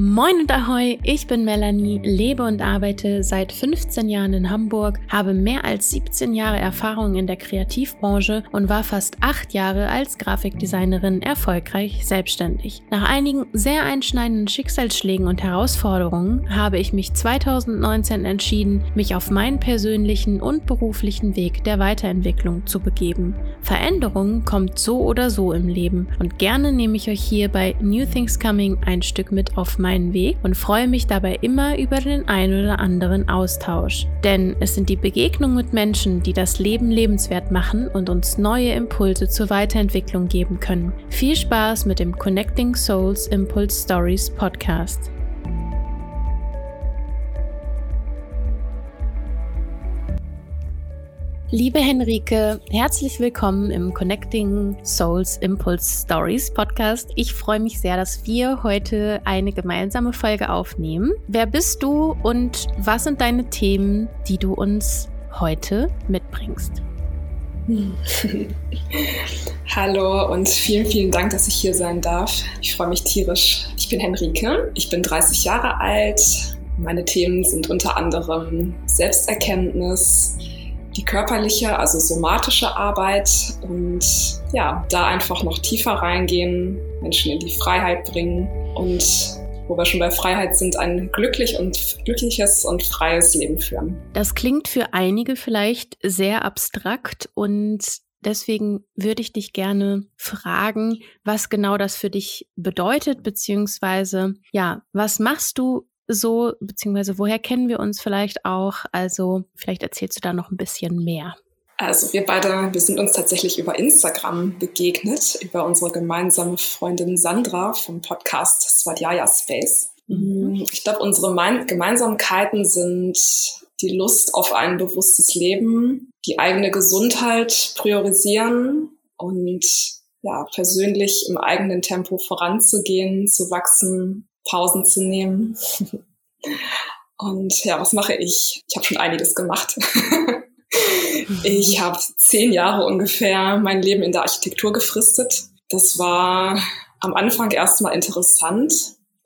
Moin und Ahoi, ich bin Melanie, lebe und arbeite seit 15 Jahren in Hamburg, habe mehr als 17 Jahre Erfahrung in der Kreativbranche und war fast 8 Jahre als Grafikdesignerin erfolgreich selbstständig. Nach einigen sehr einschneidenden Schicksalsschlägen und Herausforderungen habe ich mich 2019 entschieden, mich auf meinen persönlichen und beruflichen Weg der Weiterentwicklung zu begeben. Veränderung kommt so oder so im Leben und gerne nehme ich euch hier bei New Things Coming ein Stück mit auf mein meinen Weg und freue mich dabei immer über den ein oder anderen Austausch. Denn es sind die Begegnungen mit Menschen, die das Leben lebenswert machen und uns neue Impulse zur Weiterentwicklung geben können. Viel Spaß mit dem Connecting Souls Impulse Stories Podcast. Liebe Henrike, herzlich willkommen im Connecting Souls Impulse Stories Podcast. Ich freue mich sehr, dass wir heute eine gemeinsame Folge aufnehmen. Wer bist du und was sind deine Themen, die du uns heute mitbringst? Hallo und vielen, vielen Dank, dass ich hier sein darf. Ich freue mich tierisch. Ich bin Henrike, ich bin 30 Jahre alt. Meine Themen sind unter anderem Selbsterkenntnis, die körperliche, also somatische Arbeit und ja, da einfach noch tiefer reingehen, Menschen in die Freiheit bringen und wo wir schon bei Freiheit sind, ein glücklich und glückliches und freies Leben führen. Das klingt für einige vielleicht sehr abstrakt und Deswegen würde ich dich gerne fragen, was genau das für dich bedeutet, beziehungsweise, ja, was machst du so, beziehungsweise woher kennen wir uns vielleicht auch? Also vielleicht erzählst du da noch ein bisschen mehr. Also wir beide, wir sind uns tatsächlich über Instagram begegnet, über unsere gemeinsame Freundin Sandra vom Podcast Swadhyaya Space. Mhm. Ich glaube, unsere Gemeinsamkeiten sind die Lust auf ein bewusstes Leben, die eigene Gesundheit priorisieren und ja, persönlich im eigenen Tempo voranzugehen, zu wachsen Pausen zu nehmen. Und ja, was mache ich? Ich habe schon einiges gemacht. ich habe zehn Jahre ungefähr mein Leben in der Architektur gefristet. Das war am Anfang erstmal interessant,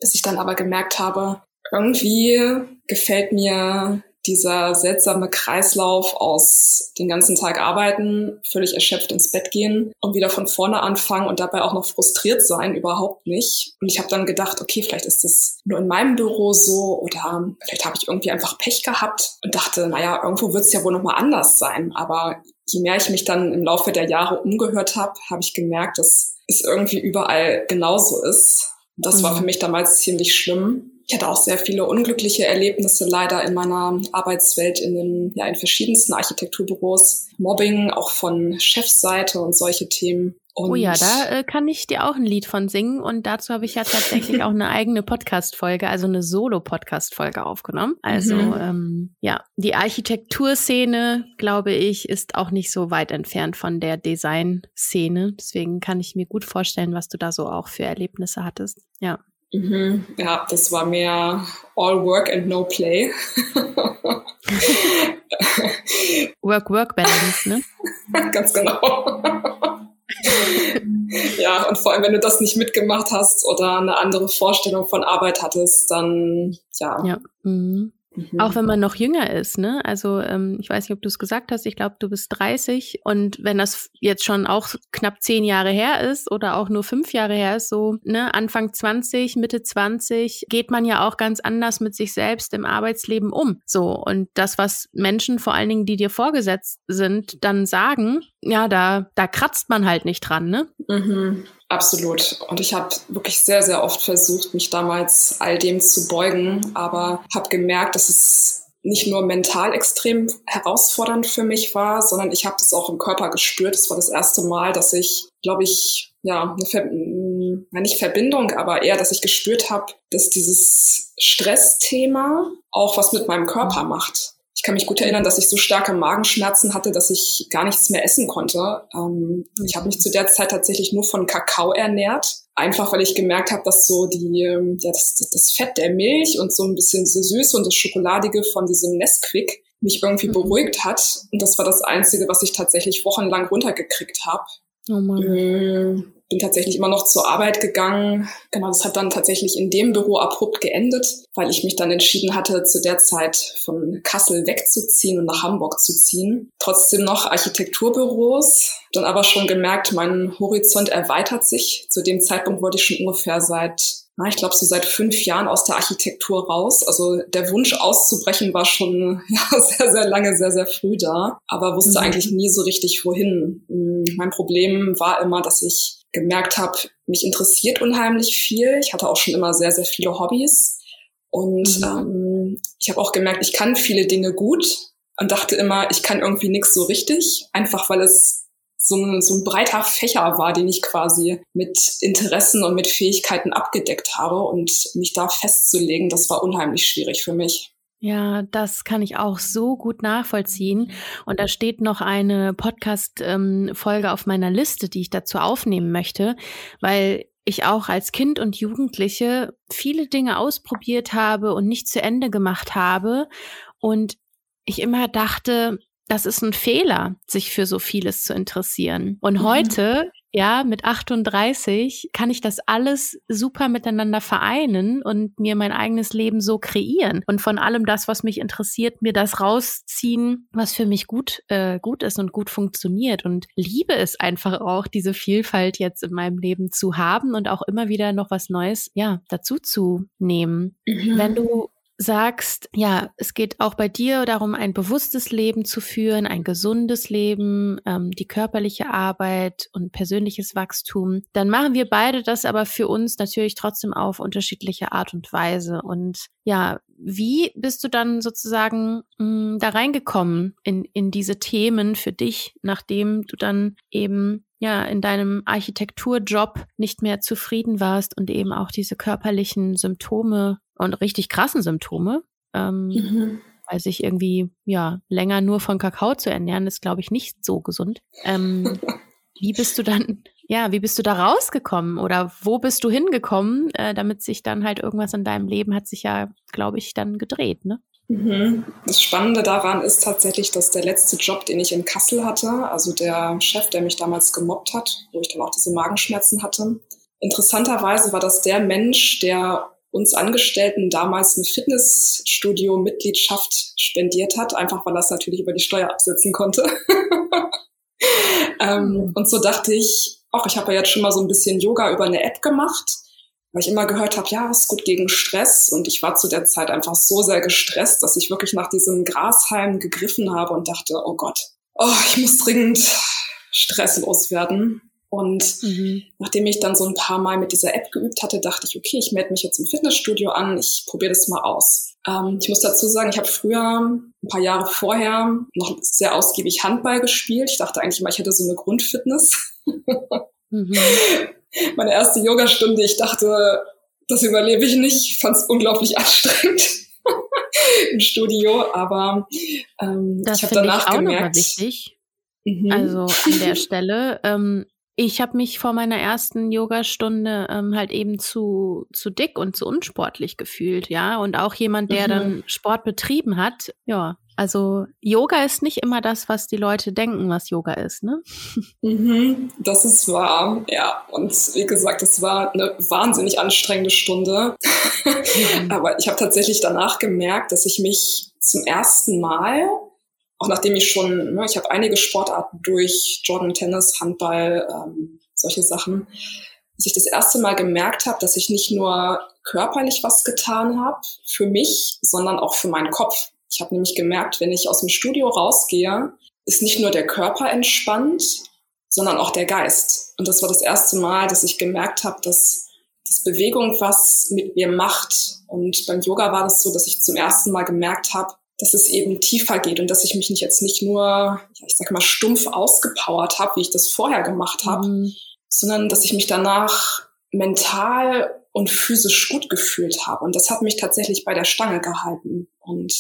bis ich dann aber gemerkt habe, irgendwie gefällt mir dieser seltsame Kreislauf aus den ganzen Tag arbeiten, völlig erschöpft ins Bett gehen und wieder von vorne anfangen und dabei auch noch frustriert sein, überhaupt nicht. Und ich habe dann gedacht, okay, vielleicht ist das nur in meinem Büro so oder vielleicht habe ich irgendwie einfach Pech gehabt und dachte, naja, irgendwo wird es ja wohl nochmal anders sein. Aber je mehr ich mich dann im Laufe der Jahre umgehört habe, habe ich gemerkt, dass es irgendwie überall genauso ist. Das mhm. war für mich damals ziemlich schlimm. Ich hatte auch sehr viele unglückliche Erlebnisse leider in meiner Arbeitswelt in den, ja, in verschiedensten Architekturbüros. Mobbing auch von Chefseite und solche Themen. Und oh ja, da äh, kann ich dir auch ein Lied von singen und dazu habe ich ja tatsächlich auch eine eigene Podcast-Folge, also eine Solo-Podcast-Folge aufgenommen. Also mhm. ähm, ja, die Architekturszene, glaube ich, ist auch nicht so weit entfernt von der Design-Szene. Deswegen kann ich mir gut vorstellen, was du da so auch für Erlebnisse hattest. Ja. Mhm. Ja, das war mehr all work and no play. Work-Work-Balance, ne? Ganz genau. ja, und vor allem, wenn du das nicht mitgemacht hast oder eine andere Vorstellung von Arbeit hattest, dann ja. Ja. Mhm. Mhm. Auch wenn man noch jünger ist, ne? Also ähm, ich weiß nicht, ob du es gesagt hast, ich glaube, du bist 30 und wenn das jetzt schon auch knapp zehn Jahre her ist oder auch nur fünf Jahre her ist, so ne, Anfang 20, Mitte 20, geht man ja auch ganz anders mit sich selbst im Arbeitsleben um. So, und das, was Menschen, vor allen Dingen, die dir vorgesetzt sind, dann sagen, ja, da, da kratzt man halt nicht dran, ne? Mhm. Absolut. Und ich habe wirklich sehr, sehr oft versucht, mich damals all dem zu beugen, aber habe gemerkt, dass es nicht nur mental extrem herausfordernd für mich war, sondern ich habe das auch im Körper gespürt. Es war das erste Mal, dass ich, glaube ich, ja, eine Ver nicht Verbindung, aber eher, dass ich gespürt habe, dass dieses Stressthema auch was mit meinem Körper macht. Ich kann mich gut erinnern, dass ich so starke Magenschmerzen hatte, dass ich gar nichts mehr essen konnte. Ähm, ich habe mich zu der Zeit tatsächlich nur von Kakao ernährt. Einfach weil ich gemerkt habe, dass so die, ähm, ja, das, das Fett der Milch und so ein bisschen das Süße und das Schokoladige von diesem Nesquik mich irgendwie mhm. beruhigt hat. Und das war das Einzige, was ich tatsächlich wochenlang runtergekriegt habe. Oh Mann. Äh, bin tatsächlich immer noch zur Arbeit gegangen. Genau, das hat dann tatsächlich in dem Büro abrupt geendet, weil ich mich dann entschieden hatte, zu der Zeit von Kassel wegzuziehen und nach Hamburg zu ziehen. Trotzdem noch Architekturbüros, dann aber schon gemerkt, mein Horizont erweitert sich. Zu dem Zeitpunkt wollte ich schon ungefähr seit na, ich glaube, so seit fünf Jahren aus der Architektur raus. Also der Wunsch auszubrechen war schon ja, sehr, sehr lange, sehr, sehr früh da, aber wusste mhm. eigentlich nie so richtig, wohin. Hm, mein Problem war immer, dass ich gemerkt habe, mich interessiert unheimlich viel. Ich hatte auch schon immer sehr, sehr viele Hobbys. Und mhm. ähm, ich habe auch gemerkt, ich kann viele Dinge gut und dachte immer, ich kann irgendwie nichts so richtig, einfach weil es so ein, so ein breiter Fächer war, den ich quasi mit Interessen und mit Fähigkeiten abgedeckt habe. Und mich da festzulegen, das war unheimlich schwierig für mich. Ja, das kann ich auch so gut nachvollziehen. Und da steht noch eine Podcast-Folge auf meiner Liste, die ich dazu aufnehmen möchte, weil ich auch als Kind und Jugendliche viele Dinge ausprobiert habe und nicht zu Ende gemacht habe. Und ich immer dachte, das ist ein Fehler, sich für so vieles zu interessieren. Und mhm. heute ja, mit 38 kann ich das alles super miteinander vereinen und mir mein eigenes Leben so kreieren und von allem das, was mich interessiert, mir das rausziehen, was für mich gut, äh, gut ist und gut funktioniert und liebe es einfach auch, diese Vielfalt jetzt in meinem Leben zu haben und auch immer wieder noch was Neues, ja, dazu zu nehmen. Mhm. Wenn du sagst, ja, es geht auch bei dir darum, ein bewusstes Leben zu führen, ein gesundes Leben, ähm, die körperliche Arbeit und persönliches Wachstum, dann machen wir beide das aber für uns natürlich trotzdem auf unterschiedliche Art und Weise. Und ja, wie bist du dann sozusagen mh, hm, da reingekommen in, in diese Themen für dich, nachdem du dann eben ja in deinem Architekturjob nicht mehr zufrieden warst und eben auch diese körperlichen Symptome und richtig krassen Symptome. Ähm, mhm. Weil sich irgendwie, ja, länger nur von Kakao zu ernähren, ist, glaube ich, nicht so gesund. Ähm, wie bist du dann, ja, wie bist du da rausgekommen oder wo bist du hingekommen, äh, damit sich dann halt irgendwas in deinem Leben hat sich ja, glaube ich, dann gedreht, ne? Mhm. Das Spannende daran ist tatsächlich, dass der letzte Job, den ich in Kassel hatte, also der Chef, der mich damals gemobbt hat, wo ich dann auch diese Magenschmerzen hatte, interessanterweise war das der Mensch, der uns Angestellten damals eine Fitnessstudio-Mitgliedschaft spendiert hat, einfach weil es natürlich über die Steuer absetzen konnte. ähm, mhm. und so dachte ich, ach, ich habe ja jetzt schon mal so ein bisschen Yoga über eine App gemacht, weil ich immer gehört habe, ja, ist gut gegen Stress. Und ich war zu der Zeit einfach so sehr gestresst, dass ich wirklich nach diesem Grashalm gegriffen habe und dachte, oh Gott, oh, ich muss dringend stresslos werden. Und mhm. nachdem ich dann so ein paar Mal mit dieser App geübt hatte, dachte ich, okay, ich melde mich jetzt im Fitnessstudio an, ich probiere das mal aus. Ähm, ich muss dazu sagen, ich habe früher, ein paar Jahre vorher, noch sehr ausgiebig Handball gespielt. Ich dachte eigentlich immer, ich hätte so eine Grundfitness. mhm. Meine erste Yogastunde, ich dachte, das überlebe ich nicht. Ich fand es unglaublich anstrengend im Studio, aber ähm, das ich habe danach ich auch gemerkt. Wichtig. Mhm. Also an der Stelle, ähm, ich habe mich vor meiner ersten Yogastunde ähm, halt eben zu, zu dick und zu unsportlich gefühlt, ja. Und auch jemand, der mhm. dann Sport betrieben hat, ja. Also Yoga ist nicht immer das, was die Leute denken, was Yoga ist, ne? Mhm, das ist wahr, ja. Und wie gesagt, es war eine wahnsinnig anstrengende Stunde. Mhm. Aber ich habe tatsächlich danach gemerkt, dass ich mich zum ersten Mal auch nachdem ich schon, ne, ich habe einige Sportarten durch, Jordan Tennis, Handball, ähm, solche Sachen, dass ich das erste Mal gemerkt habe, dass ich nicht nur körperlich was getan habe für mich, sondern auch für meinen Kopf. Ich habe nämlich gemerkt, wenn ich aus dem Studio rausgehe, ist nicht nur der Körper entspannt, sondern auch der Geist. Und das war das erste Mal, dass ich gemerkt habe, dass, dass Bewegung was mit mir macht. Und beim Yoga war das so, dass ich zum ersten Mal gemerkt habe, dass es eben tiefer geht und dass ich mich nicht jetzt nicht nur, ich sag mal, stumpf ausgepowert habe, wie ich das vorher gemacht habe, mhm. sondern dass ich mich danach mental und physisch gut gefühlt habe. Und das hat mich tatsächlich bei der Stange gehalten. Und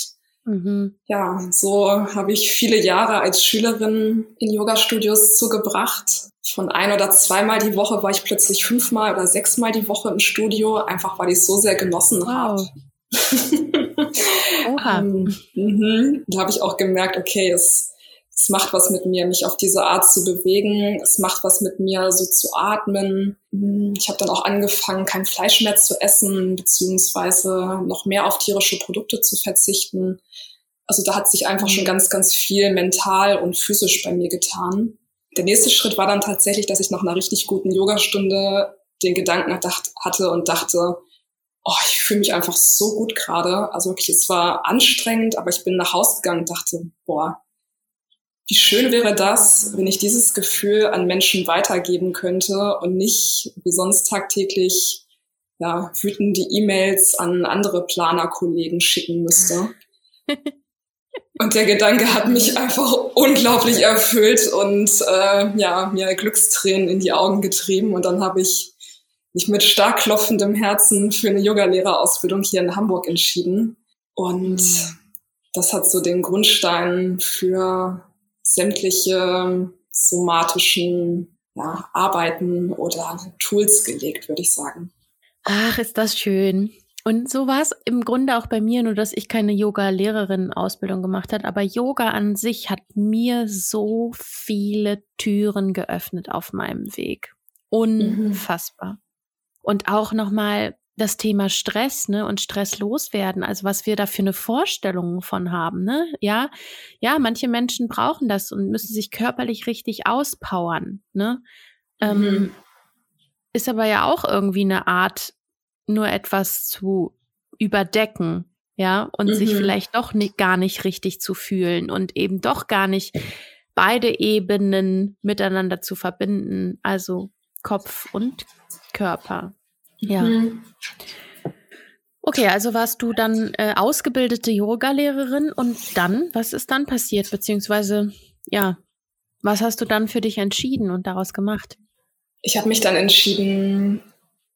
mhm. ja, so habe ich viele Jahre als Schülerin in Yoga-Studios zugebracht. Von ein oder zweimal die Woche war ich plötzlich fünfmal oder sechsmal die Woche im Studio, einfach weil ich es so sehr genossen wow. habe. Oha. ähm, mhm. Da habe ich auch gemerkt, okay, es, Es macht was mit mir, mich auf diese Art zu bewegen. Es macht was mit mir, so zu atmen. Hm, ich habe dann auch angefangen, kein Fleisch mehr zu essen, beziehungsweise noch mehr auf tierische Produkte zu verzichten. Also da hat sich einfach schon mhm. ganz, ganz viel mental und physisch bei mir getan. Der nächste Schritt war dann tatsächlich, dass ich nach einer richtig guten Yogastunde den Gedanken hatte und dachte, oh, ich fühle mich einfach so gut gerade. Also wirklich, es war anstrengend, aber ich bin nach Hause gegangen und dachte, boah, wie schön wäre das, wenn ich dieses Gefühl an Menschen weitergeben könnte und nicht wie sonst tagtäglich ja, wütende E-Mails an andere Planerkollegen schicken müsste. Und der Gedanke hat mich einfach unglaublich erfüllt und äh, ja, mir Glückstränen in die Augen getrieben. Und dann habe ich mich mit stark klopfendem Herzen für eine Yogalehrerausbildung hier in Hamburg entschieden. Und mhm. das hat so den Grundstein für sämtliche somatischen ja, Arbeiten oder Tools gelegt, würde ich sagen. Ach, ist das schön. Und so war es im Grunde auch bei mir, nur dass ich keine Yoga-Lehrerin-Ausbildung gemacht habe. Aber Yoga an sich hat mir so viele Türen geöffnet auf meinem Weg. Unfassbar. Mhm. Und auch nochmal das Thema Stress, ne, und Stress loswerden, also was wir da für eine Vorstellung von haben, ne? Ja, ja, manche Menschen brauchen das und müssen sich körperlich richtig auspowern, ne? Ähm, mhm. Ähm, ist aber ja auch irgendwie eine Art, nur etwas zu überdecken, ja, und mhm. sich vielleicht doch nicht, gar nicht richtig zu fühlen und eben doch gar nicht beide Ebenen miteinander zu verbinden, also Kopf und Körper. Ja. Mhm. Okay, also warst du dann äh, ausgebildete Yoga-Lehrerin und dann, was ist dann passiert? Beziehungsweise, ja, was hast du dann für dich entschieden und daraus gemacht? Ich habe mich dann entschieden,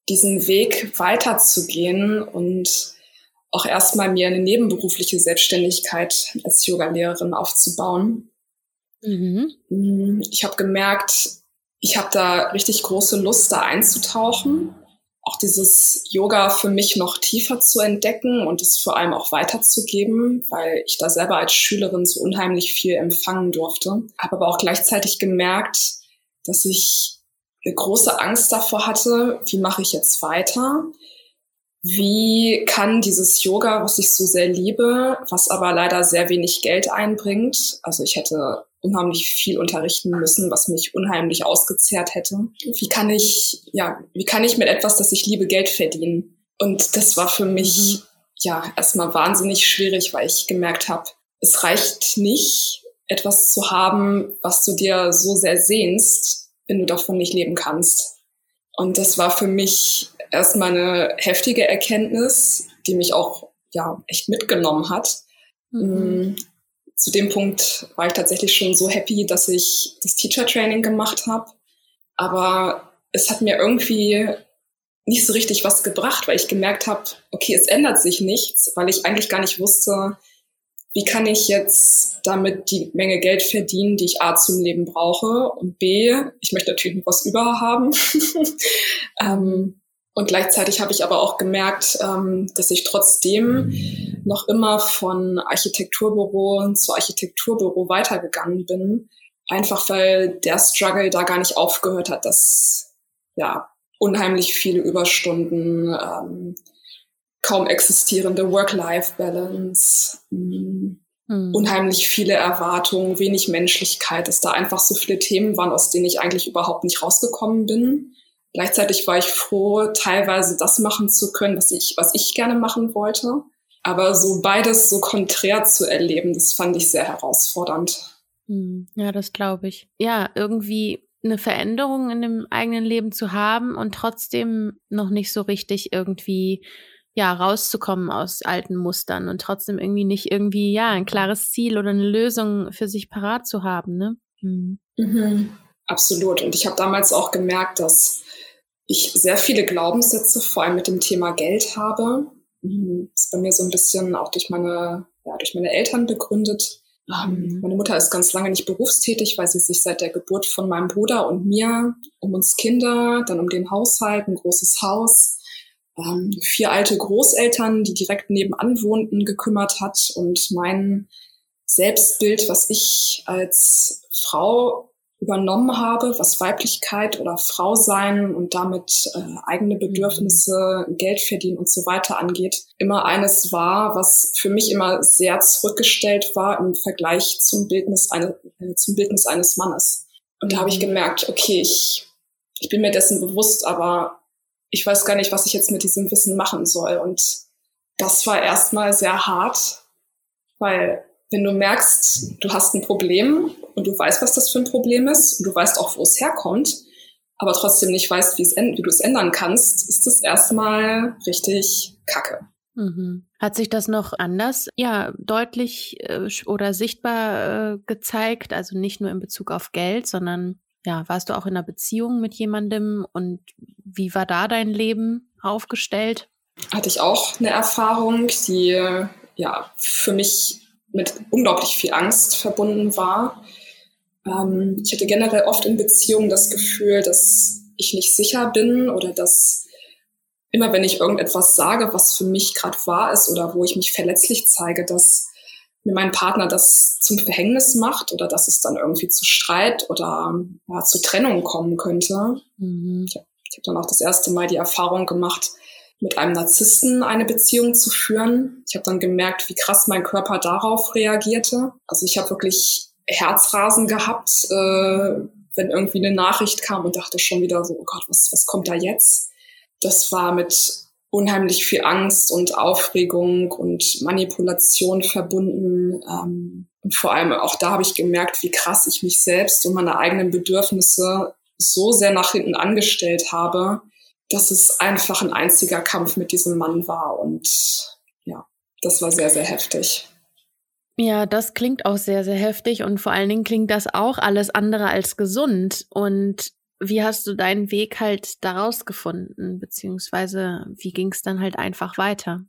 diesen Weg weiterzugehen und auch erstmal mir eine nebenberufliche Selbstständigkeit als Yoga-Lehrerin aufzubauen. Mhm. Mm, ich habe gemerkt, ich habe da richtig große Lust, da einzutauchen, auch dieses Yoga für mich noch tiefer zu entdecken und es vor allem auch weiterzugeben, weil ich da selber als Schülerin so unheimlich viel empfangen durfte. Habe aber auch gleichzeitig gemerkt, dass ich eine große Angst davor hatte, wie mache ich jetzt weiter? Wie kann dieses Yoga, was ich so sehr liebe, was aber leider sehr wenig Geld einbringt, also ich hätte unheimlich viel unterrichten müssen, was mich unheimlich ausgezehrt hätte. Wie kann ich, ja, wie kann ich mit etwas, das ich liebe, Geld verdienen? Und das war für mich, mhm. ja, erstmal wahnsinnig schwierig, weil ich gemerkt habe, es reicht nicht, etwas zu haben, was du dir so sehr sehnst, wenn du davon nicht leben kannst. Und das war für mich erstmal eine heftige Erkenntnis, die mich auch ja echt mitgenommen hat. Mhm. Zu dem Punkt war ich tatsächlich schon so happy, dass ich das Teacher Training gemacht habe. Aber es hat mir irgendwie nicht so richtig was gebracht, weil ich gemerkt habe, okay, es ändert sich nichts, weil ich eigentlich gar nicht wusste, wie kann ich jetzt damit die Menge Geld verdienen, die ich A zum Leben brauche und B, ich möchte natürlich noch was über haben. ähm, und gleichzeitig habe ich aber auch gemerkt, ähm, dass ich trotzdem noch immer von Architekturbüro zu Architekturbüro weitergegangen bin. Einfach weil der Struggle da gar nicht aufgehört hat, dass ja unheimlich viele Überstunden, ähm, kaum existierende Work-Life-Balance, mhm. unheimlich viele Erwartungen, wenig Menschlichkeit, dass da einfach so viele Themen waren, aus denen ich eigentlich überhaupt nicht rausgekommen bin. Gleichzeitig war ich froh, teilweise das machen zu können, was ich, was ich gerne machen wollte. Aber so beides so konträr zu erleben, das fand ich sehr herausfordernd. Hm. Ja, das glaube ich. Ja, irgendwie eine Veränderung in dem eigenen Leben zu haben und trotzdem noch nicht so richtig irgendwie ja, rauszukommen aus alten Mustern und trotzdem irgendwie nicht irgendwie, ja, ein klares Ziel oder eine Lösung für sich parat zu haben, ne? Mhm. Mhm. Absolut. Und ich habe damals auch gemerkt, dass ich sehr viele Glaubenssätze, vor allem mit dem Thema Geld habe. Mhm. Das ist bei mir so ein bisschen auch durch meine, ja, durch meine Eltern begründet. Mhm. Meine Mutter ist ganz lange nicht berufstätig, weil sie sich seit der Geburt von meinem Bruder und mir um uns Kinder, dann um den Haushalt, ein großes Haus, ähm, vier alte Großeltern, die direkt nebenan wohnten, gekümmert hat. Und mein Selbstbild, was ich als Frau übernommen habe, was Weiblichkeit oder Frau sein und damit äh, eigene Bedürfnisse, Geld verdienen und so weiter angeht, immer eines war, was für mich immer sehr zurückgestellt war im Vergleich zum Bildnis, eine, äh, zum Bildnis eines Mannes. Und da habe ich mhm. gemerkt, okay, ich, ich bin mir dessen bewusst, aber ich weiß gar nicht, was ich jetzt mit diesem Wissen machen soll. Und das war erstmal sehr hart, weil wenn du merkst, du hast ein Problem und du weißt, was das für ein Problem ist und du weißt auch, wo es herkommt, aber trotzdem nicht weißt, wie, du es ändern kannst, ist das erstmal richtig kacke. Mhm. Hat sich das noch anders, ja, deutlich äh, oder sichtbar äh, gezeigt? Also nicht nur in Bezug auf Geld, sondern ja, warst du auch in einer Beziehung mit jemandem und wie war da dein Leben aufgestellt? Hatte ich auch eine Erfahrung, die ja für mich mit unglaublich viel Angst verbunden war. Ähm, ich hatte generell oft in Beziehungen das Gefühl, dass ich nicht sicher bin oder dass immer wenn ich irgendetwas sage, was für mich gerade wahr ist oder wo ich mich verletzlich zeige, dass mir mein Partner das zum Verhängnis macht oder dass es dann irgendwie zu Streit oder ja, zu Trennung kommen könnte. Mhm. Ich habe hab dann auch das erste Mal die Erfahrung gemacht, mit einem Narzissten eine Beziehung zu führen. Ich habe dann gemerkt, wie krass mein Körper darauf reagierte. Also ich habe wirklich Herzrasen gehabt, äh, wenn irgendwie eine Nachricht kam und dachte schon wieder so, oh Gott, was, was kommt da jetzt? Das war mit unheimlich viel Angst und Aufregung und Manipulation verbunden. Ähm, und vor allem auch da habe ich gemerkt, wie krass ich mich selbst und meine eigenen Bedürfnisse so sehr nach hinten angestellt habe, dass es einfach ein einziger Kampf mit diesem Mann war. Und ja, das war sehr, sehr heftig. Ja, das klingt auch sehr, sehr heftig und vor allen Dingen klingt das auch alles andere als gesund. Und wie hast du deinen Weg halt daraus gefunden, beziehungsweise wie ging es dann halt einfach weiter?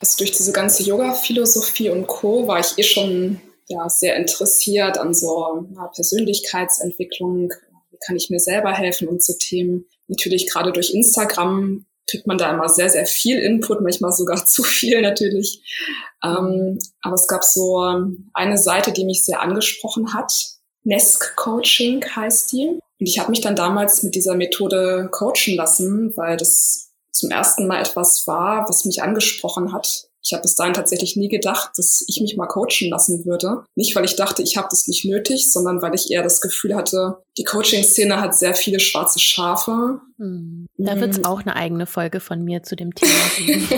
Also durch diese ganze Yoga-Philosophie und Co. war ich eh schon ja, sehr interessiert an so ja, Persönlichkeitsentwicklung. Wie kann ich mir selber helfen und so Themen natürlich gerade durch Instagram kriegt man da immer sehr, sehr viel Input, manchmal sogar zu viel natürlich. Ähm, aber es gab so eine Seite, die mich sehr angesprochen hat. Nesk Coaching heißt die. Und ich habe mich dann damals mit dieser Methode coachen lassen, weil das zum ersten Mal etwas war, was mich angesprochen hat. Ich habe bis dahin tatsächlich nie gedacht, dass ich mich mal coachen lassen würde. Nicht, weil ich dachte, ich habe das nicht nötig, sondern weil ich eher das Gefühl hatte, die Coaching-Szene hat sehr viele schwarze Schafe. Hm. Da wird es mhm. auch eine eigene Folge von mir zu dem Thema geben.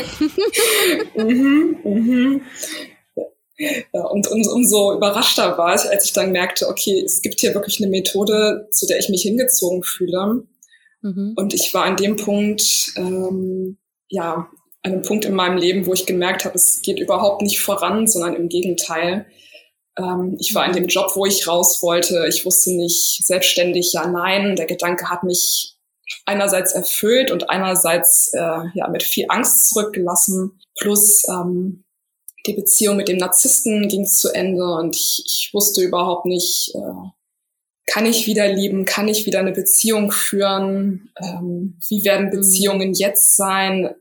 mhm, mhm. Ja, und um, umso überraschter war ich, als ich dann merkte, okay, es gibt hier wirklich eine Methode, zu der ich mich hingezogen fühle. Mhm. Und ich war an dem Punkt, ähm, ja, einem Punkt in meinem Leben, wo ich gemerkt habe, es geht überhaupt nicht voran, sondern im Gegenteil. Ähm, ich war in dem Job, wo ich raus wollte. Ich wusste nicht selbstständig, ja, nein. Der Gedanke hat mich einerseits erfüllt und einerseits äh, ja mit viel Angst zurückgelassen. Plus ähm, die Beziehung mit dem Narzissten ging zu Ende und ich, ich wusste überhaupt nicht, äh, kann ich wieder lieben, kann ich wieder eine Beziehung führen, ähm, wie werden mhm. Beziehungen jetzt sein,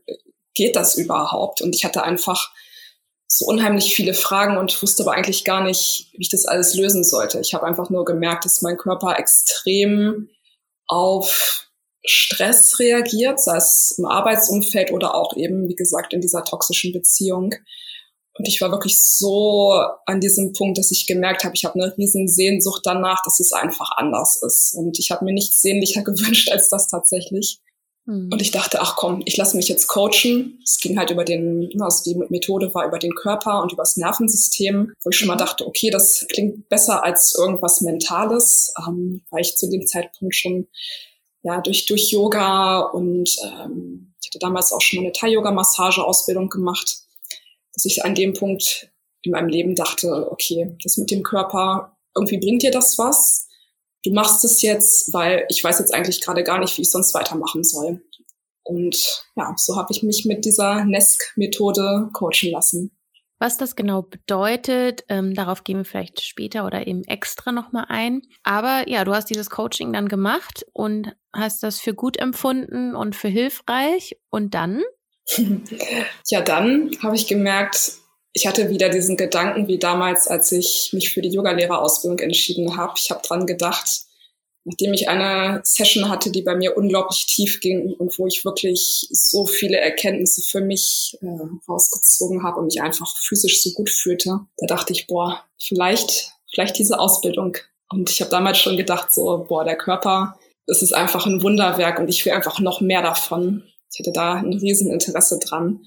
geht das überhaupt? Und ich hatte einfach so unheimlich viele Fragen und wusste aber eigentlich gar nicht, wie ich das alles lösen sollte. Ich habe einfach nur gemerkt, dass mein Körper extrem auf Stress reagiert, sei es im Arbeitsumfeld oder auch eben, wie gesagt, in dieser toxischen Beziehung. Und ich war wirklich so an diesem Punkt, dass ich gemerkt habe, ich habe eine riesen Sehnsucht danach, dass es einfach anders ist. Und ich habe mir nichts sehnlicher gewünscht als das tatsächlich. Mhm. Und ich dachte, ach komm, ich lasse mich jetzt coachen. Es ging halt über den, also die Methode war über den Körper und über das Nervensystem, wo ich schon mal mhm. dachte, okay, das klingt besser als irgendwas Mentales, ähm, weil ich zu dem Zeitpunkt schon ja durch durch Yoga und ähm, ich hatte damals auch schon eine Thai-Yoga-Massage-Ausbildung gemacht, dass ich an dem Punkt in meinem Leben dachte, okay, das mit dem Körper, irgendwie bringt dir das was? Du machst es jetzt, weil ich weiß jetzt eigentlich gerade gar nicht, wie ich sonst weitermachen soll. Und ja, so habe ich mich mit dieser NESC-Methode coachen lassen. Was das genau bedeutet, ähm, darauf gehen wir vielleicht später oder eben extra nochmal ein. Aber ja, du hast dieses Coaching dann gemacht und hast das für gut empfunden und für hilfreich. Und dann? ja, dann habe ich gemerkt, ich hatte wieder diesen Gedanken wie damals, als ich mich für die Yogalehrerausbildung entschieden habe. Ich habe dran gedacht, nachdem ich eine Session hatte, die bei mir unglaublich tief ging und wo ich wirklich so viele Erkenntnisse für mich äh, rausgezogen habe und mich einfach physisch so gut fühlte, da dachte ich, boah, vielleicht, vielleicht diese Ausbildung. Und ich habe damals schon gedacht, so, boah, der Körper, das ist einfach ein Wunderwerk und ich will einfach noch mehr davon. Ich hatte da ein Rieseninteresse dran.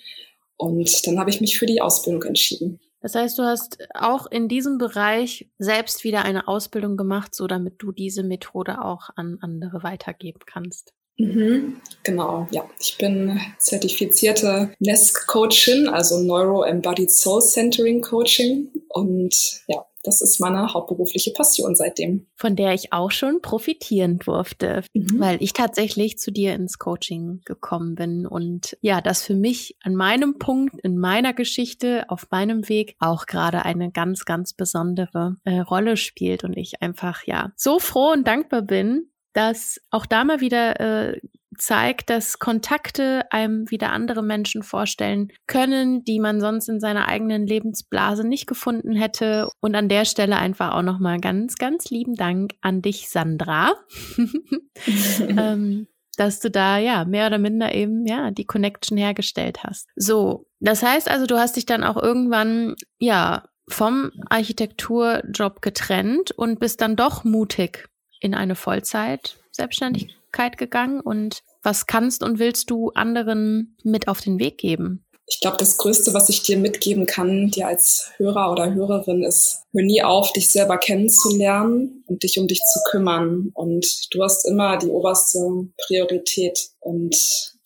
Und dann habe ich mich für die Ausbildung entschieden. Das heißt, du hast auch in diesem Bereich selbst wieder eine Ausbildung gemacht, so damit du diese Methode auch an andere weitergeben kannst. Mhm, genau, ja. Ich bin zertifizierte NESC-Coachin, also Neuro Embodied Soul Centering Coaching. Und ja, das ist meine hauptberufliche Passion seitdem. Von der ich auch schon profitieren durfte, mhm. weil ich tatsächlich zu dir ins Coaching gekommen bin und ja, das für mich an meinem Punkt, in meiner Geschichte, auf meinem Weg auch gerade eine ganz, ganz besondere äh, Rolle spielt und ich einfach ja so froh und dankbar bin, dass auch da mal wieder äh, zeigt, dass Kontakte einem wieder andere Menschen vorstellen können, die man sonst in seiner eigenen Lebensblase nicht gefunden hätte. Und an der Stelle einfach auch nochmal ganz, ganz lieben Dank an dich, Sandra. ähm, dass du da ja mehr oder minder eben ja die Connection hergestellt hast. So, das heißt also, du hast dich dann auch irgendwann ja vom Architekturjob getrennt und bist dann doch mutig in eine Vollzeit Selbstständigkeit gegangen und was kannst und willst du anderen mit auf den Weg geben? Ich glaube, das Größte, was ich dir mitgeben kann, dir als Hörer oder Hörerin, ist, hör nie auf, dich selber kennenzulernen und dich um dich zu kümmern. Und du hast immer die oberste Priorität. Und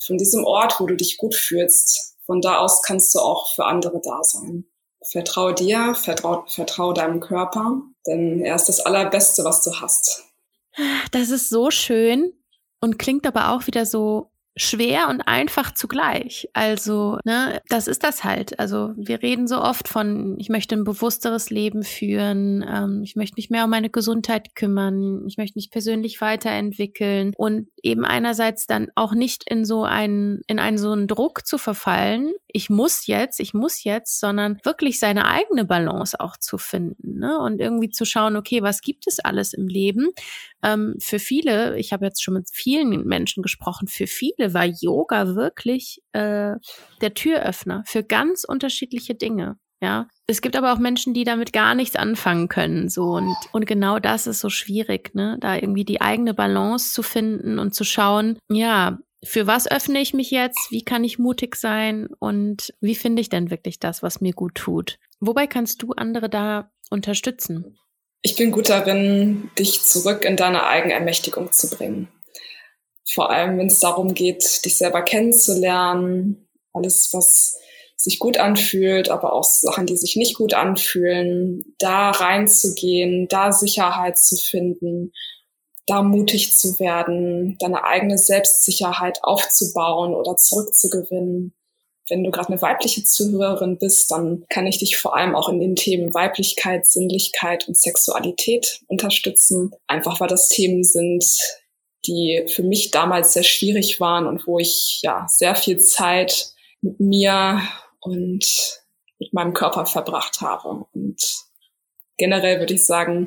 von diesem Ort, wo du dich gut fühlst, von da aus kannst du auch für andere da sein. Vertraue dir, vertraue, vertraue deinem Körper, denn er ist das Allerbeste, was du hast. Das ist so schön und klingt aber auch wieder so schwer und einfach zugleich. Also, ne, das ist das halt. Also, wir reden so oft von, ich möchte ein bewussteres Leben führen, ähm, ich möchte mich mehr um meine Gesundheit kümmern, ich möchte mich persönlich weiterentwickeln und eben einerseits dann auch nicht in so einen, in einen so einen Druck zu verfallen, ich muss jetzt, ich muss jetzt, sondern wirklich seine eigene Balance auch zu finden ne? und irgendwie zu schauen, okay, was gibt es alles im Leben? Ähm, für viele, ich habe jetzt schon mit vielen Menschen gesprochen, für viele war Yoga wirklich äh, der Türöffner für ganz unterschiedliche Dinge. Ja, es gibt aber auch Menschen, die damit gar nichts anfangen können, so und und genau das ist so schwierig, ne, da irgendwie die eigene Balance zu finden und zu schauen, ja, für was öffne ich mich jetzt? Wie kann ich mutig sein? Und wie finde ich denn wirklich das, was mir gut tut? Wobei kannst du andere da unterstützen? Ich bin gut darin, dich zurück in deine Eigenermächtigung zu bringen. Vor allem, wenn es darum geht, dich selber kennenzulernen, alles, was sich gut anfühlt, aber auch Sachen, die sich nicht gut anfühlen, da reinzugehen, da Sicherheit zu finden da mutig zu werden, deine eigene Selbstsicherheit aufzubauen oder zurückzugewinnen. Wenn du gerade eine weibliche Zuhörerin bist, dann kann ich dich vor allem auch in den Themen Weiblichkeit, Sinnlichkeit und Sexualität unterstützen. Einfach weil das Themen sind, die für mich damals sehr schwierig waren und wo ich ja sehr viel Zeit mit mir und mit meinem Körper verbracht habe. Und generell würde ich sagen,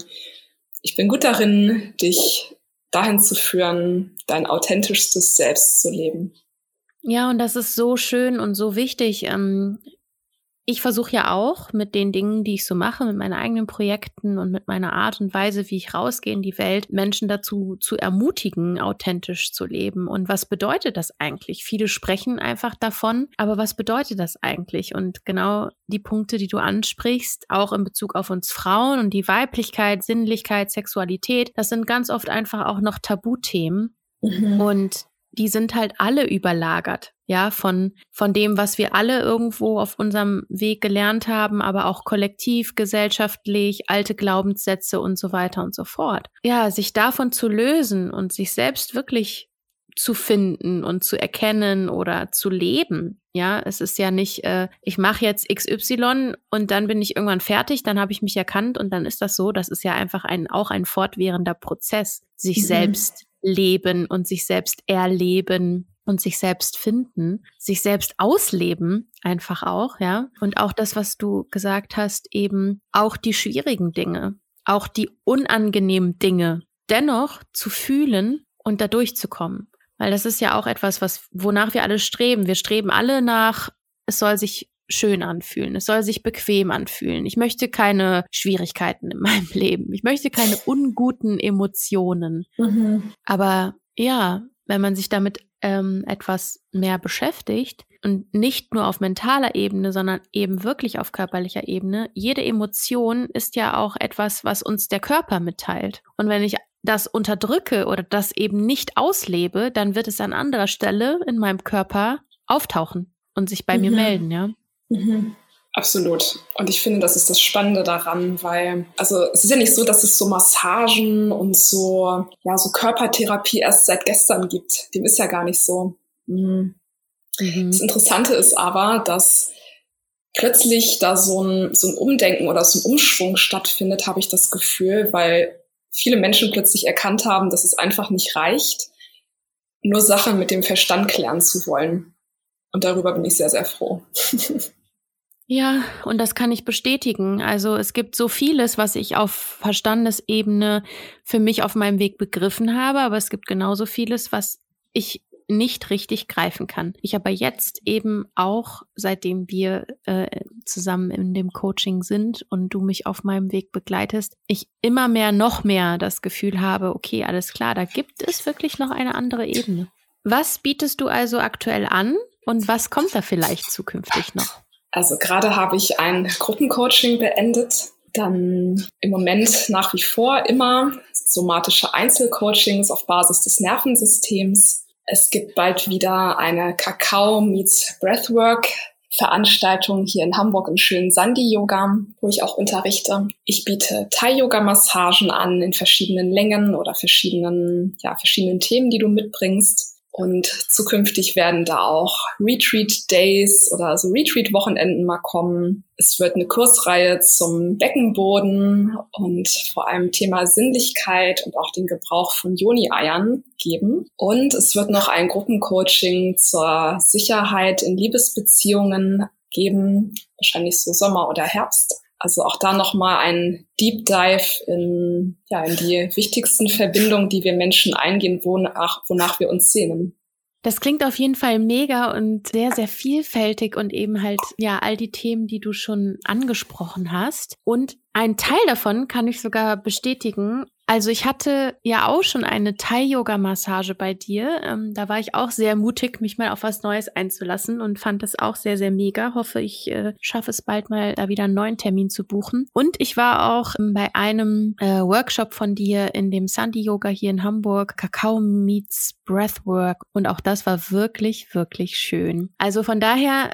ich bin gut darin, dich dahin zu führen, dein authentischstes Selbst zu leben. Ja, und das ist so schön und so wichtig. Ähm, ich versuche ja auch mit den Dingen, die ich so mache, mit meinen eigenen Projekten und mit meiner Art und Weise, wie ich rausgehe in die Welt, Menschen dazu zu ermutigen, authentisch zu leben. Und was bedeutet das eigentlich? Viele sprechen einfach davon, aber was bedeutet das eigentlich? Und genau die Punkte, die du ansprichst, auch in Bezug auf uns Frauen und die Weiblichkeit, Sinnlichkeit, Sexualität, das sind ganz oft einfach auch noch Tabuthemen. Mhm. Und die sind halt alle überlagert, ja, von, von dem, was wir alle irgendwo auf unserem Weg gelernt haben, aber auch kollektiv, gesellschaftlich, alte Glaubenssätze und so weiter und so fort. Ja, sich davon zu lösen und sich selbst wirklich zu finden und zu erkennen oder zu leben. Ja, es ist ja nicht, äh, ich mache jetzt XY und dann bin ich irgendwann fertig, dann habe ich mich erkannt und dann ist das so. Das ist ja einfach ein auch ein fortwährender Prozess, sich mhm. selbst leben und sich selbst erleben und sich selbst finden, sich selbst ausleben, einfach auch, ja. Und auch das, was du gesagt hast, eben auch die schwierigen Dinge, auch die unangenehmen Dinge dennoch zu fühlen und da durchzukommen. Weil das ist ja auch etwas, was, wonach wir alle streben. Wir streben alle nach, es soll sich schön anfühlen. Es soll sich bequem anfühlen. Ich möchte keine Schwierigkeiten in meinem Leben. Ich möchte keine unguten Emotionen. Mhm. Aber ja, wenn man sich damit ähm, etwas mehr beschäftigt und nicht nur auf mentaler Ebene, sondern eben wirklich auf körperlicher Ebene, jede Emotion ist ja auch etwas, was uns der Körper mitteilt. Und wenn ich das unterdrücke oder das eben nicht auslebe, dann wird es an anderer Stelle in meinem Körper auftauchen und sich bei mhm. mir melden, ja. Mhm. Absolut. Und ich finde, das ist das Spannende daran, weil, also es ist ja nicht so, dass es so Massagen und so, ja, so Körpertherapie erst seit gestern gibt. Dem ist ja gar nicht so. Mhm. Mhm. Das Interessante ist aber, dass plötzlich da so ein, so ein Umdenken oder so ein Umschwung stattfindet, habe ich das Gefühl, weil viele Menschen plötzlich erkannt haben, dass es einfach nicht reicht, nur Sachen mit dem Verstand klären zu wollen. Und darüber bin ich sehr, sehr froh. Ja, und das kann ich bestätigen. Also es gibt so vieles, was ich auf Verstandesebene für mich auf meinem Weg begriffen habe, aber es gibt genauso vieles, was ich nicht richtig greifen kann. Ich aber jetzt eben auch, seitdem wir äh, zusammen in dem Coaching sind und du mich auf meinem Weg begleitest, ich immer mehr, noch mehr das Gefühl habe, okay, alles klar, da gibt es wirklich noch eine andere Ebene. Was bietest du also aktuell an und was kommt da vielleicht zukünftig noch? Also gerade habe ich ein Gruppencoaching beendet. Dann im Moment nach wie vor immer somatische Einzelcoachings auf Basis des Nervensystems. Es gibt bald wieder eine Kakao meets Breathwork Veranstaltung hier in Hamburg im schönen Sandi Yoga, wo ich auch unterrichte. Ich biete Thai Yoga Massagen an in verschiedenen Längen oder verschiedenen, ja, verschiedenen Themen, die du mitbringst. Und zukünftig werden da auch Retreat Days oder also Retreat Wochenenden mal kommen. Es wird eine Kursreihe zum Beckenboden und vor allem Thema Sinnlichkeit und auch den Gebrauch von Joni-Eiern geben. Und es wird noch ein Gruppencoaching zur Sicherheit in Liebesbeziehungen geben, wahrscheinlich so Sommer oder Herbst. Also auch da nochmal ein Deep Dive in, ja, in die wichtigsten Verbindungen, die wir Menschen eingehen, wonach, wonach wir uns sehnen. Das klingt auf jeden Fall mega und sehr, sehr vielfältig und eben halt, ja, all die Themen, die du schon angesprochen hast. Und ein Teil davon kann ich sogar bestätigen. Also ich hatte ja auch schon eine Thai-Yoga-Massage bei dir. Ähm, da war ich auch sehr mutig, mich mal auf was Neues einzulassen und fand das auch sehr, sehr mega. Hoffe, ich äh, schaffe es bald mal, da wieder einen neuen Termin zu buchen. Und ich war auch ähm, bei einem äh, Workshop von dir in dem Sandy Yoga hier in Hamburg, Kakao Meets Breathwork. Und auch das war wirklich, wirklich schön. Also von daher,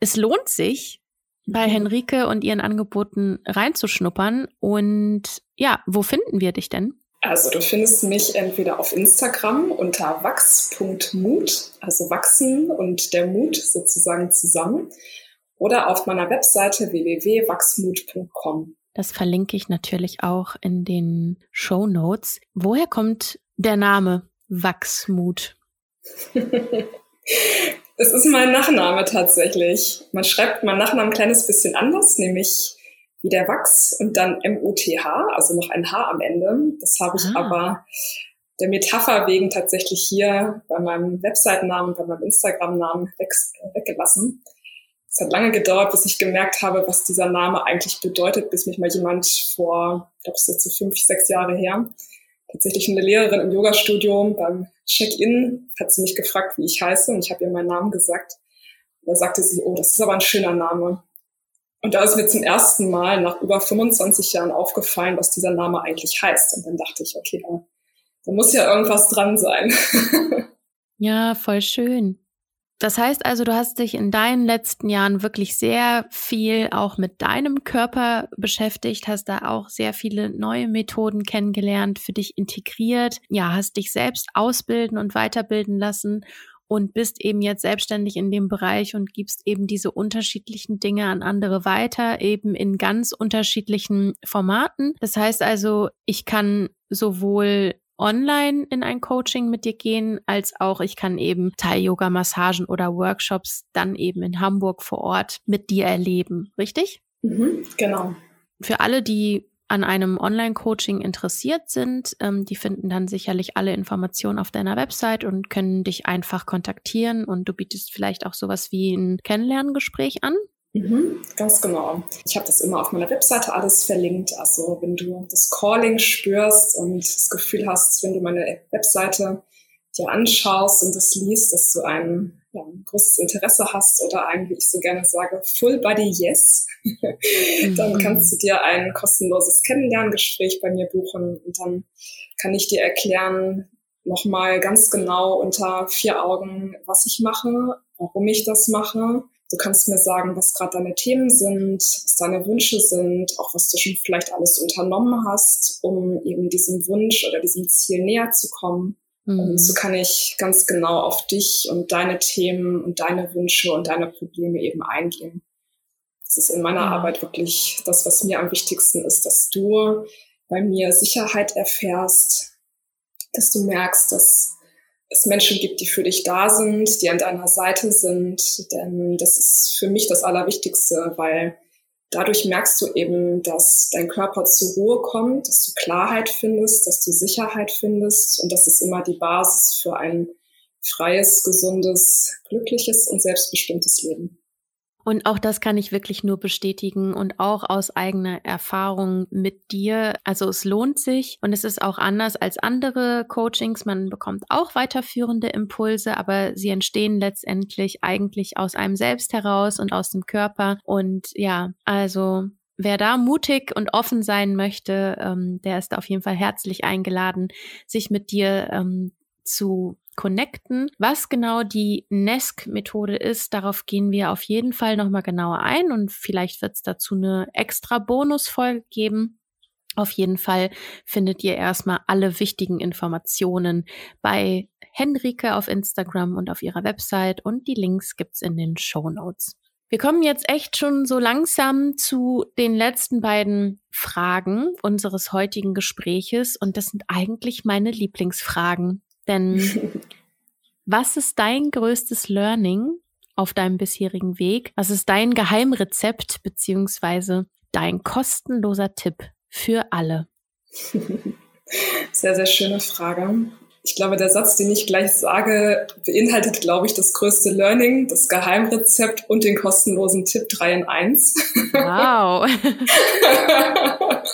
es lohnt sich, bei Henrike und ihren Angeboten reinzuschnuppern. Und ja, wo finden wir dich denn? Also du findest mich entweder auf Instagram unter wachs.mut, also wachsen und der Mut sozusagen zusammen, oder auf meiner Webseite www.wachsmut.com. Das verlinke ich natürlich auch in den Show Notes. Woher kommt der Name Wachsmut? Es ist mein Nachname tatsächlich. Man schreibt meinen Nachnamen ein kleines bisschen anders, nämlich wie der Wachs und dann M-U-T-H, also noch ein H am Ende. Das habe ich ah. aber der Metapher wegen tatsächlich hier bei meinem Webseitennamen, bei meinem Instagram-Namen weg, weggelassen. Es hat lange gedauert, bis ich gemerkt habe, was dieser Name eigentlich bedeutet, bis mich mal jemand vor, ich glaube, es ist jetzt so fünf, sechs Jahre her, tatsächlich eine Lehrerin im Yogastudio beim Check-in hat sie mich gefragt, wie ich heiße und ich habe ihr meinen Namen gesagt. Da sagte sie, oh, das ist aber ein schöner Name. Und da ist mir zum ersten Mal nach über 25 Jahren aufgefallen, was dieser Name eigentlich heißt. Und dann dachte ich, okay, da, da muss ja irgendwas dran sein. ja, voll schön. Das heißt also, du hast dich in deinen letzten Jahren wirklich sehr viel auch mit deinem Körper beschäftigt, hast da auch sehr viele neue Methoden kennengelernt, für dich integriert, ja, hast dich selbst ausbilden und weiterbilden lassen und bist eben jetzt selbstständig in dem Bereich und gibst eben diese unterschiedlichen Dinge an andere weiter, eben in ganz unterschiedlichen Formaten. Das heißt also, ich kann sowohl online in ein Coaching mit dir gehen, als auch ich kann eben Thai-Yoga, Massagen oder Workshops dann eben in Hamburg vor Ort mit dir erleben, richtig? Mhm, genau. Für alle, die an einem Online-Coaching interessiert sind, ähm, die finden dann sicherlich alle Informationen auf deiner Website und können dich einfach kontaktieren und du bietest vielleicht auch sowas wie ein Kennenlerngespräch an. Mhm, ganz genau. Ich habe das immer auf meiner Webseite alles verlinkt. Also wenn du das Calling spürst und das Gefühl hast, wenn du meine Webseite dir anschaust und das liest, dass du ein, ja, ein großes Interesse hast oder ein, wie ich so gerne sage, Full Body Yes, dann mhm. kannst du dir ein kostenloses Kennenlerngespräch bei mir buchen und dann kann ich dir erklären, nochmal ganz genau unter vier Augen, was ich mache, warum ich das mache Du kannst mir sagen, was gerade deine Themen sind, was deine Wünsche sind, auch was du schon vielleicht alles unternommen hast, um eben diesem Wunsch oder diesem Ziel näher zu kommen. Mhm. Und so kann ich ganz genau auf dich und deine Themen und deine Wünsche und deine Probleme eben eingehen. Das ist in meiner mhm. Arbeit wirklich das, was mir am wichtigsten ist, dass du bei mir Sicherheit erfährst, dass du merkst, dass es Menschen gibt, die für dich da sind, die an deiner Seite sind. Denn das ist für mich das Allerwichtigste, weil dadurch merkst du eben, dass dein Körper zur Ruhe kommt, dass du Klarheit findest, dass du Sicherheit findest. Und das ist immer die Basis für ein freies, gesundes, glückliches und selbstbestimmtes Leben. Und auch das kann ich wirklich nur bestätigen und auch aus eigener Erfahrung mit dir. Also es lohnt sich und es ist auch anders als andere Coachings. Man bekommt auch weiterführende Impulse, aber sie entstehen letztendlich eigentlich aus einem selbst heraus und aus dem Körper. Und ja, also Wer da mutig und offen sein möchte, ähm, der ist auf jeden Fall herzlich eingeladen, sich mit dir ähm, zu connecten. Was genau die NESC-Methode ist, darauf gehen wir auf jeden Fall nochmal genauer ein und vielleicht wird es dazu eine extra Bonusfolge geben. Auf jeden Fall findet ihr erstmal alle wichtigen Informationen bei Henrike auf Instagram und auf ihrer Website und die Links gibt's in den Show Notes. Wir kommen jetzt echt schon so langsam zu den letzten beiden Fragen unseres heutigen Gespräches und das sind eigentlich meine Lieblingsfragen. Denn was ist dein größtes Learning auf deinem bisherigen Weg? Was ist dein Geheimrezept beziehungsweise dein kostenloser Tipp für alle? Sehr, sehr schöne Frage. Ich glaube, der Satz, den ich gleich sage, beinhaltet, glaube ich, das größte Learning, das Geheimrezept und den kostenlosen Tipp 3 in 1. Wow.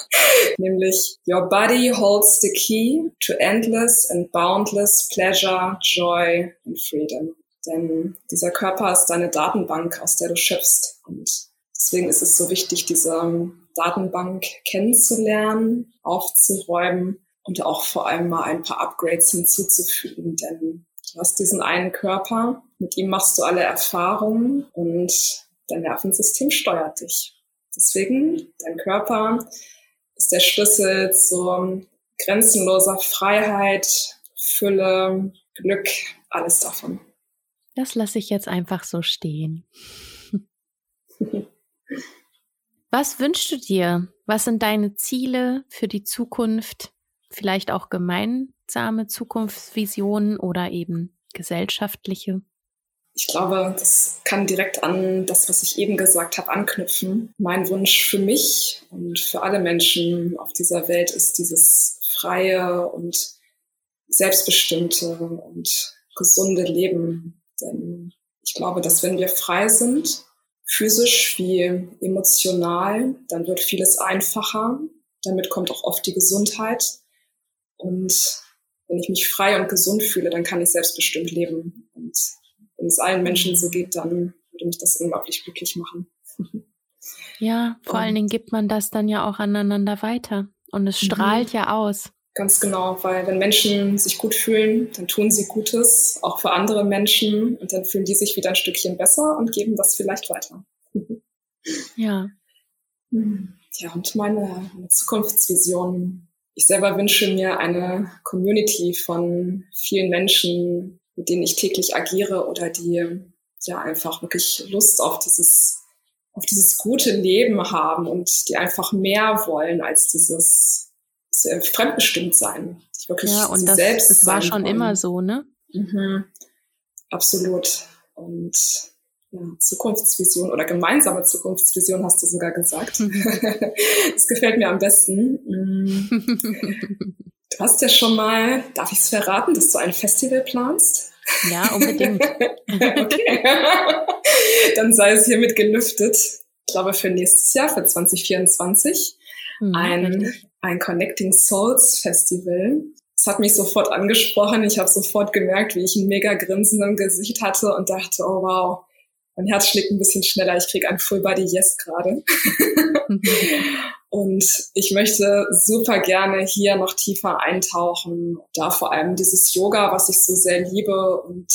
Nämlich, Your body holds the key to endless and boundless pleasure, joy and freedom. Denn dieser Körper ist deine Datenbank, aus der du schöpfst. Und deswegen ist es so wichtig, diese Datenbank kennenzulernen, aufzuräumen und auch vor allem mal ein paar Upgrades hinzuzufügen, denn du hast diesen einen Körper, mit ihm machst du alle Erfahrungen und dein Nervensystem steuert dich. Deswegen, dein Körper ist der Schlüssel zu grenzenloser Freiheit, Fülle, Glück, alles davon. Das lasse ich jetzt einfach so stehen. Was wünschst du dir? Was sind deine Ziele für die Zukunft? Vielleicht auch gemeinsame Zukunftsvisionen oder eben gesellschaftliche? Ich glaube, das kann direkt an das, was ich eben gesagt habe, anknüpfen. Mein Wunsch für mich und für alle Menschen auf dieser Welt ist dieses freie und selbstbestimmte und gesunde Leben. Denn ich glaube, dass wenn wir frei sind, physisch wie emotional, dann wird vieles einfacher. Damit kommt auch oft die Gesundheit. Und wenn ich mich frei und gesund fühle, dann kann ich selbstbestimmt leben. Und wenn es allen Menschen so geht, dann würde mich das unglaublich glücklich machen. Ja, vor und allen Dingen gibt man das dann ja auch aneinander weiter. Und es strahlt mhm. ja aus. Ganz genau, weil wenn Menschen sich gut fühlen, dann tun sie Gutes, auch für andere Menschen. Und dann fühlen die sich wieder ein Stückchen besser und geben das vielleicht weiter. Ja. Ja, und meine, meine Zukunftsvision ich selber wünsche mir eine Community von vielen Menschen, mit denen ich täglich agiere oder die ja einfach wirklich Lust auf dieses, auf dieses gute Leben haben und die einfach mehr wollen als dieses fremdbestimmt sein. Ich wirklich ja, und das, selbst das war schon wollen. immer so, ne? Mhm. Absolut. Und ja, Zukunftsvision oder gemeinsame Zukunftsvision hast du sogar gesagt. das gefällt mir am besten. Du hast ja schon mal, darf ich es verraten, dass du ein Festival planst? Ja, unbedingt. okay. Dann sei es hiermit gelüftet. Ich glaube für nächstes Jahr, für 2024, mhm, ein, ein Connecting Souls Festival. Das hat mich sofort angesprochen. Ich habe sofort gemerkt, wie ich ein mega Grinsen im Gesicht hatte und dachte, oh wow, mein Herz schlägt ein bisschen schneller. Ich kriege ein Full Body Yes gerade. und ich möchte super gerne hier noch tiefer eintauchen. Da vor allem dieses Yoga, was ich so sehr liebe und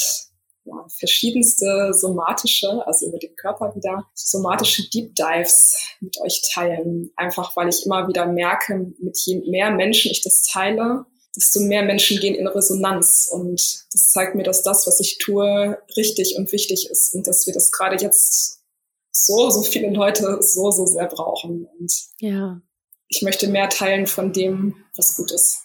ja, verschiedenste somatische, also über den Körper wieder, somatische Deep Dives mit euch teilen. Einfach weil ich immer wieder merke, mit je mehr Menschen ich das teile, desto mehr Menschen gehen in Resonanz. Und das zeigt mir, dass das, was ich tue, richtig und wichtig ist und dass wir das gerade jetzt so, so viele Leute so, so sehr brauchen. Und ja. ich möchte mehr teilen von dem, was gut ist.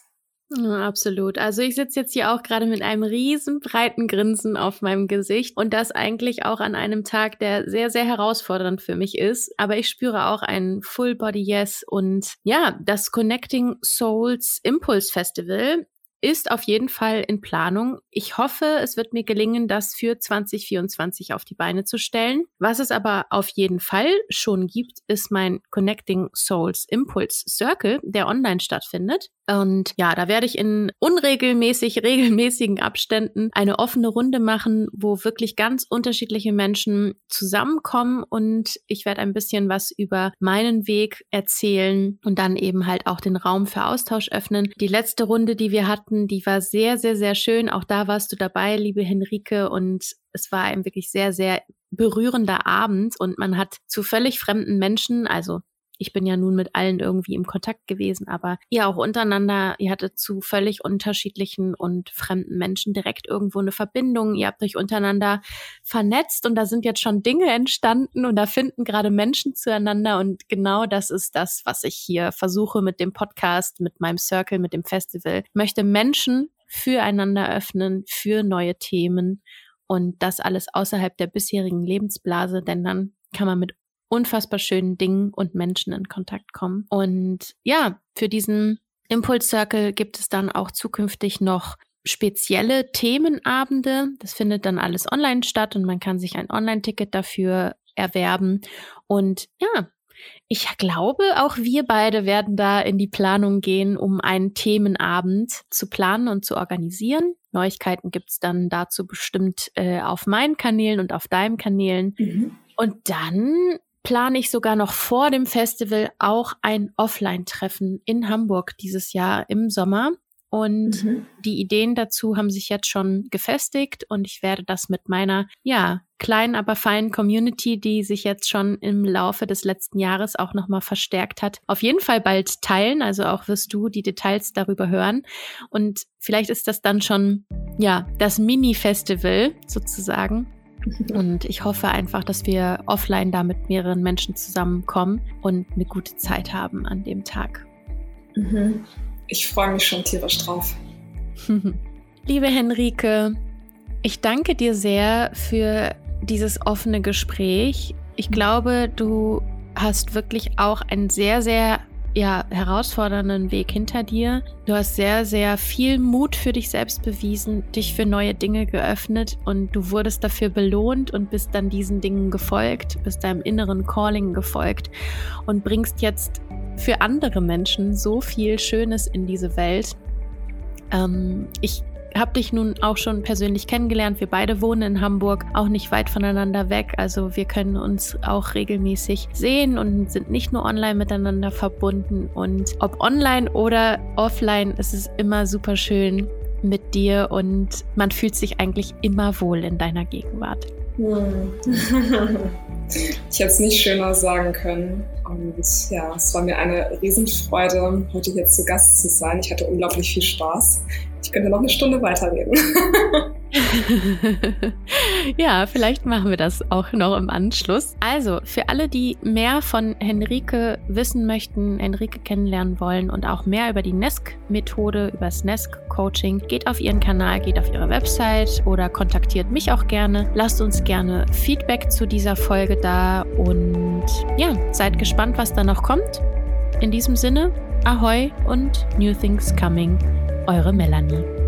Ja, absolut. Also ich sitze jetzt hier auch gerade mit einem riesen breiten Grinsen auf meinem Gesicht und das eigentlich auch an einem Tag, der sehr, sehr herausfordernd für mich ist. Aber ich spüre auch ein Full Body Yes und ja, das Connecting Souls Impulse Festival ist auf jeden Fall in Planung. Ich hoffe, es wird mir gelingen, das für 2024 auf die Beine zu stellen. Was es aber auf jeden Fall schon gibt, ist mein Connecting Souls Impulse Circle, der online stattfindet. Und ja, da werde ich in unregelmäßig, regelmäßigen Abständen eine offene Runde machen, wo wirklich ganz unterschiedliche Menschen zusammenkommen und ich werde ein bisschen was über meinen Weg erzählen und dann eben halt auch den Raum für Austausch öffnen. Die letzte Runde, die wir hatten, die war sehr, sehr, sehr schön. Auch da warst du dabei, liebe Henrike, und es war ein wirklich sehr, sehr berührender Abend und man hat zu völlig fremden Menschen, also ich bin ja nun mit allen irgendwie im Kontakt gewesen, aber ihr auch untereinander, ihr hattet zu völlig unterschiedlichen und fremden Menschen direkt irgendwo eine Verbindung. Ihr habt euch untereinander vernetzt und da sind jetzt schon Dinge entstanden und da finden gerade Menschen zueinander und genau das ist das, was ich hier versuche mit dem Podcast, mit meinem Circle, mit dem Festival. Ich möchte Menschen füreinander öffnen, für neue Themen und das alles außerhalb der bisherigen Lebensblase, denn dann kann man mit unfassbar schönen Dingen und Menschen in Kontakt kommen. Und ja, für diesen Impulse Circle gibt es dann auch zukünftig noch spezielle Themenabende. Das findet dann alles online statt und man kann sich ein Online-Ticket dafür erwerben. Und ja, ich glaube, auch wir beide werden da in die Planung gehen, um einen Themenabend zu planen und zu organisieren. Neuigkeiten gibt's dann dazu bestimmt äh, auf meinen Kanälen und auf deinen Kanälen. Mhm. Und dann plane ich sogar noch vor dem Festival auch ein Offline-Treffen in Hamburg dieses Jahr im Sommer. Und mhm. die Ideen dazu haben sich jetzt schon gefestigt und ich werde das mit meiner, ja, kleinen, aber feinen Community, die sich jetzt schon im Laufe des letzten Jahres auch nochmal verstärkt hat, auf jeden Fall bald teilen. Also auch wirst du die Details darüber hören. Und vielleicht ist das dann schon, ja, das Mini-Festival sozusagen und ich hoffe einfach, dass wir offline da mit mehreren Menschen zusammenkommen und eine gute Zeit haben an dem Tag. Mhm. Ich freue mich schon tierisch drauf. Liebe Henrike, ich danke dir sehr für dieses offene Gespräch. Ich glaube, du hast wirklich auch ein sehr, sehr ja, herausfordernden Weg hinter dir. Du hast sehr, sehr viel Mut für dich selbst bewiesen, dich für neue Dinge geöffnet und du wurdest dafür belohnt und bist dann diesen Dingen gefolgt, bist deinem inneren Calling gefolgt und bringst jetzt für andere Menschen so viel Schönes in diese Welt. Ähm, ich habe dich nun auch schon persönlich kennengelernt. Wir beide wohnen in Hamburg, auch nicht weit voneinander weg. Also wir können uns auch regelmäßig sehen und sind nicht nur online miteinander verbunden. Und ob online oder offline, ist es immer super schön mit dir und man fühlt sich eigentlich immer wohl in deiner Gegenwart. Ich hätte es nicht schöner sagen können. Und ja, es war mir eine Riesenfreude, heute hier zu Gast zu sein. Ich hatte unglaublich viel Spaß. Ich könnte noch eine Stunde weiterreden. ja, vielleicht machen wir das auch noch im Anschluss. Also, für alle, die mehr von Henrike wissen möchten, Henrike kennenlernen wollen und auch mehr über die NESC-Methode, über das NESC-Coaching, geht auf ihren Kanal, geht auf ihre Website oder kontaktiert mich auch gerne. Lasst uns gerne Feedback zu dieser Folge da und ja, seid gespannt, was da noch kommt. In diesem Sinne, Ahoi und New Things Coming, eure Melanie.